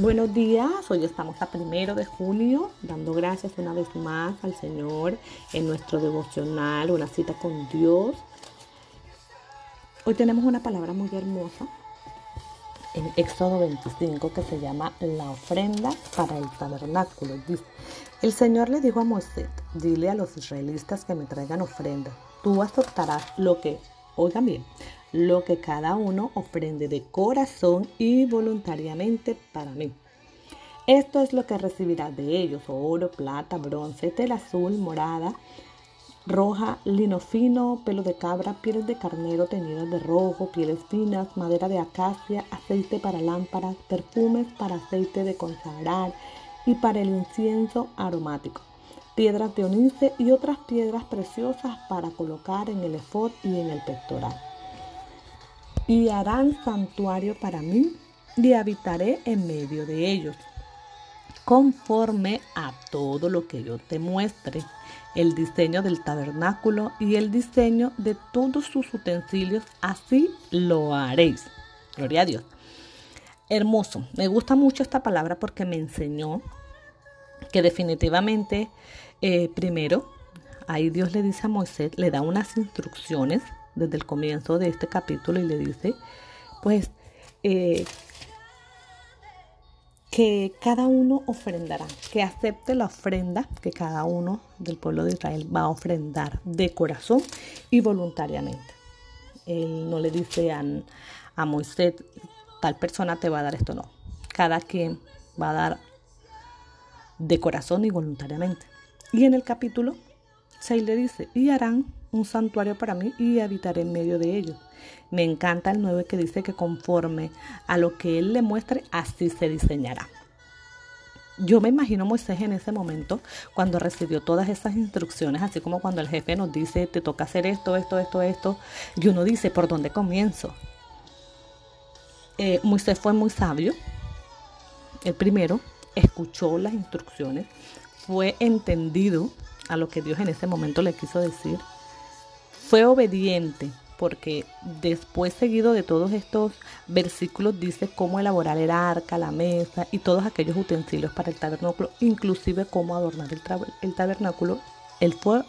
Buenos días, hoy estamos a primero de junio, dando gracias una vez más al Señor en nuestro devocional, una cita con Dios. Hoy tenemos una palabra muy hermosa en Éxodo 25 que se llama la ofrenda para el tabernáculo. Dice, el Señor le dijo a Moisés, dile a los israelitas que me traigan ofrenda. Tú aceptarás lo que, oigan bien, lo que cada uno ofrende de corazón y voluntariamente para mí. Esto es lo que recibirás de ellos, oro, plata, bronce, tela azul, morada, roja, lino fino, pelo de cabra, pieles de carnero teñidas de rojo, pieles finas, madera de acacia, aceite para lámparas, perfumes para aceite de consagrar y para el incienso aromático, piedras de onice y otras piedras preciosas para colocar en el efod y en el pectoral y harán santuario para mí y habitaré en medio de ellos, conforme a todo lo que yo te muestre, el diseño del tabernáculo y el diseño de todos sus utensilios, así lo haréis. Gloria a Dios. Hermoso, me gusta mucho esta palabra porque me enseñó que definitivamente, eh, primero, ahí Dios le dice a Moisés, le da unas instrucciones desde el comienzo de este capítulo y le dice, pues, eh, que cada uno ofrendará, que acepte la ofrenda que cada uno del pueblo de Israel va a ofrendar de corazón y voluntariamente. Él no le dice a, a Moisés, tal persona te va a dar esto, no. Cada quien va a dar de corazón y voluntariamente. Y en el capítulo 6 le dice, y harán un santuario para mí y habitaré en medio de ellos. Me encanta el 9 que dice que conforme a lo que Él le muestre, así se diseñará. Yo me imagino Moisés en ese momento cuando recibió todas esas instrucciones, así como cuando el jefe nos dice, te toca hacer esto, esto, esto, esto, y uno dice, ¿por dónde comienzo? Eh, Moisés fue muy sabio. El primero escuchó las instrucciones, fue entendido a lo que Dios en ese momento le quiso decir fue obediente porque después seguido de todos estos versículos dice cómo elaborar el arca, la mesa y todos aquellos utensilios para el tabernáculo, inclusive cómo adornar el, tabernáculo. Él fue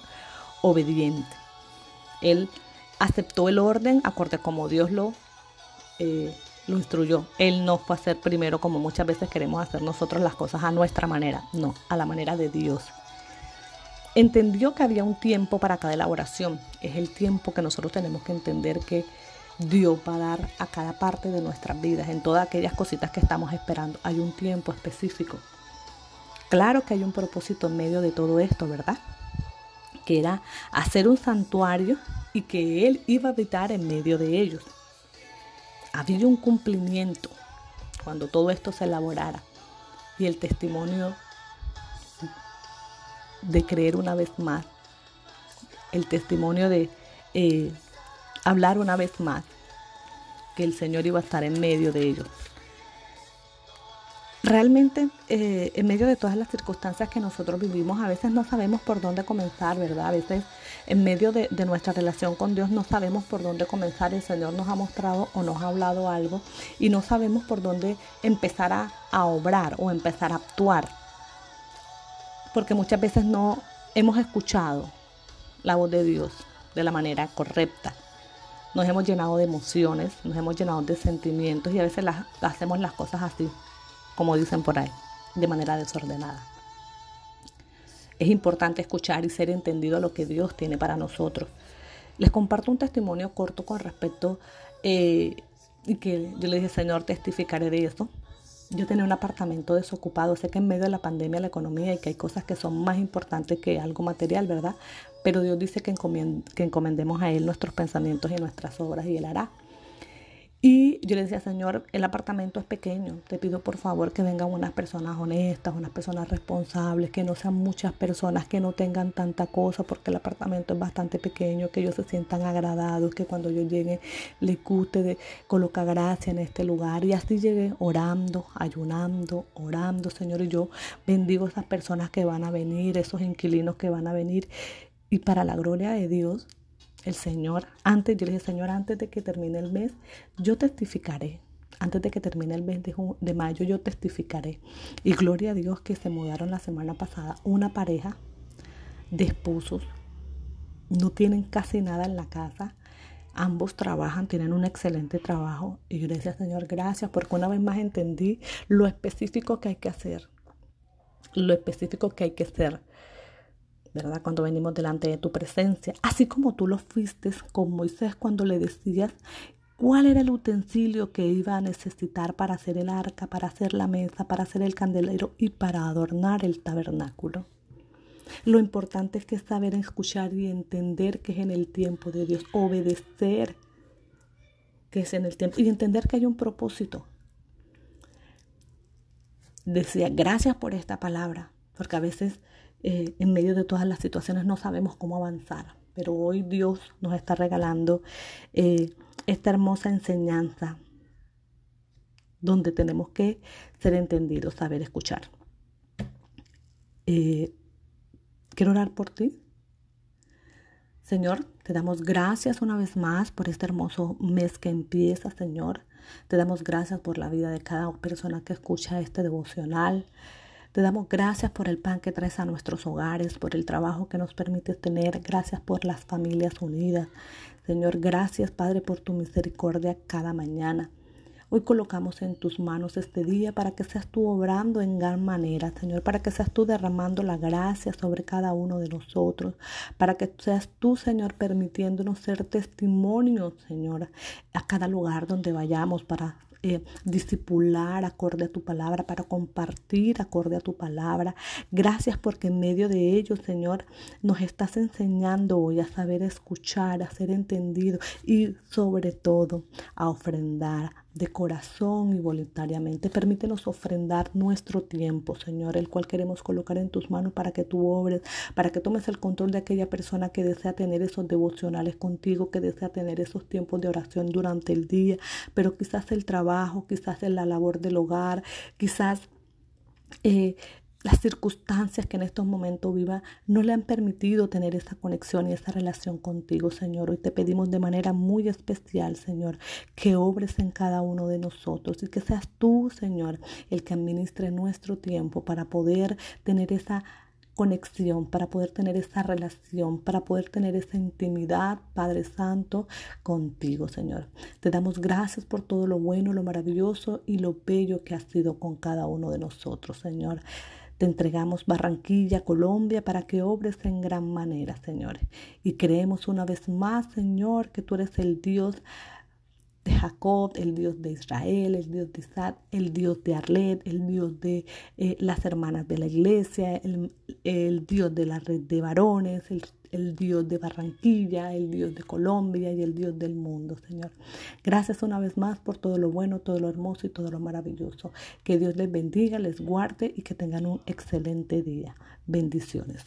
obediente. Él aceptó el orden acorde como Dios lo, eh, lo instruyó. Él no fue a hacer primero como muchas veces queremos hacer nosotros las cosas a nuestra manera, no, a la manera de Dios. Entendió que había un tiempo para cada elaboración. Es el tiempo que nosotros tenemos que entender que Dios va a dar a cada parte de nuestras vidas, en todas aquellas cositas que estamos esperando. Hay un tiempo específico. Claro que hay un propósito en medio de todo esto, ¿verdad? Que era hacer un santuario y que Él iba a habitar en medio de ellos. Había un cumplimiento cuando todo esto se elaborara y el testimonio de creer una vez más, el testimonio de eh, hablar una vez más que el Señor iba a estar en medio de ellos. Realmente, eh, en medio de todas las circunstancias que nosotros vivimos, a veces no sabemos por dónde comenzar, ¿verdad? A veces, en medio de, nuestra relación con Dios, no sabemos por dónde comenzar. El Señor nos ha mostrado o nos ha hablado algo y no sabemos por dónde empezar a obrar o empezar a actuar porque muchas veces no hemos escuchado la voz de Dios de la manera correcta. Nos hemos llenado de emociones, nos hemos llenado de sentimientos y a veces hacemos las cosas así, como dicen por ahí, de manera desordenada. Es importante escuchar y ser entendido lo que Dios tiene para nosotros. Les comparto un testimonio corto con respecto eh, y que yo le dije, Señor, testificaré de eso yo tenía un apartamento desocupado. Sé que en medio de la pandemia, la economía y que hay cosas que son más importantes que algo material, ¿verdad? Pero Dios dice que encomendemos a Él nuestros pensamientos y nuestras obras y Él hará. Y yo le decía, Señor, el apartamento es pequeño, te pido por favor que vengan unas personas honestas, unas personas responsables, que no sean muchas personas que no tengan tanta cosa, porque el apartamento es bastante pequeño, que ellos se sientan agradados, que cuando yo llegue les guste de colocar gracia en este lugar. Y así llegué orando, ayunando, orando, Señor, y yo bendigo a esas personas que van a venir, esos inquilinos que van a venir. Y para la gloria de Dios, el Señor, antes, yo le dije, Señor, antes de que termine el mes, yo testificaré antes de que termine el 20 de mayo, yo testificaré. Y gloria a Dios que se mudaron la semana pasada una pareja de esposos. No tienen casi nada en la casa. Ambos trabajan, tienen un excelente trabajo. Y yo le decía, Señor, gracias, porque una vez más entendí lo específico que hay que hacer. Lo específico que hay que ser. ¿Verdad? Cuando venimos delante de tu presencia. Así como tú lo fuiste con Moisés cuando le decías cuál era el utensilio que iba a necesitar para hacer el arca, para hacer la mesa, para hacer el candelero y para adornar el tabernáculo. Lo importante es que saber escuchar y entender que es en el tiempo de Dios, obedecer que es en el tiempo y entender que hay un propósito. Decía, gracias por esta palabra, porque a veces eh, en medio de todas las situaciones no sabemos cómo avanzar, pero hoy Dios nos está regalando eh, esta hermosa enseñanza donde tenemos que ser entendidos, saber escuchar. Eh, quiero orar por ti. Señor, te damos gracias una vez más por este hermoso mes que empieza, Señor. Te damos gracias por la vida de cada persona que escucha este devocional. Te damos gracias por el pan que traes a nuestros hogares, por el trabajo que nos permite tener. Gracias por las familias unidas. Señor, gracias Padre por tu misericordia cada mañana. Hoy colocamos en tus manos este día para que seas tú obrando en gran manera, Señor, para que seas tú derramando la gracia sobre cada uno de nosotros, para que seas tú, Señor, permitiéndonos ser testimonios, Señor, a cada lugar donde vayamos para eh, discipular acorde a tu palabra, para compartir acorde a tu palabra. Gracias porque en medio de ello, Señor, nos estás enseñando hoy a saber escuchar, a ser entendido y sobre todo a ofrendar de corazón y voluntariamente. Permítenos ofrendar nuestro tiempo, Señor, el cual queremos colocar en tus manos para que tú obres, para que tomes el control de aquella persona que desea tener esos devocionales contigo, que desea tener esos tiempos de oración durante el día, pero quizás el trabajo quizás en la labor del hogar, quizás eh, las circunstancias que en estos momentos viva no le han permitido tener esa conexión y esa relación contigo, Señor. Hoy te pedimos de manera muy especial, Señor, que obres en cada uno de nosotros y que seas tú, Señor, el que administre nuestro tiempo para poder tener esa conexión, para poder tener esa relación, para poder tener esa intimidad, Padre Santo, contigo, Señor. Te damos gracias por todo lo bueno, lo maravilloso y lo bello que has sido con cada uno de nosotros, Señor. Te entregamos Barranquilla, Colombia, para que obres en gran manera, Señor. Y creemos una vez más, Señor, que tú eres el Dios de Jacob, el Dios de Israel, el Dios de Isaac, el Dios de Arlet, el Dios de eh, las hermanas de la iglesia, el, Dios de la red de varones, el, el, Dios de Barranquilla, el Dios de Colombia y el Dios del mundo, Señor. Gracias una vez más por todo lo bueno, todo lo hermoso y todo lo maravilloso. Que Dios les bendiga, les guarde y que tengan un excelente día. Bendiciones.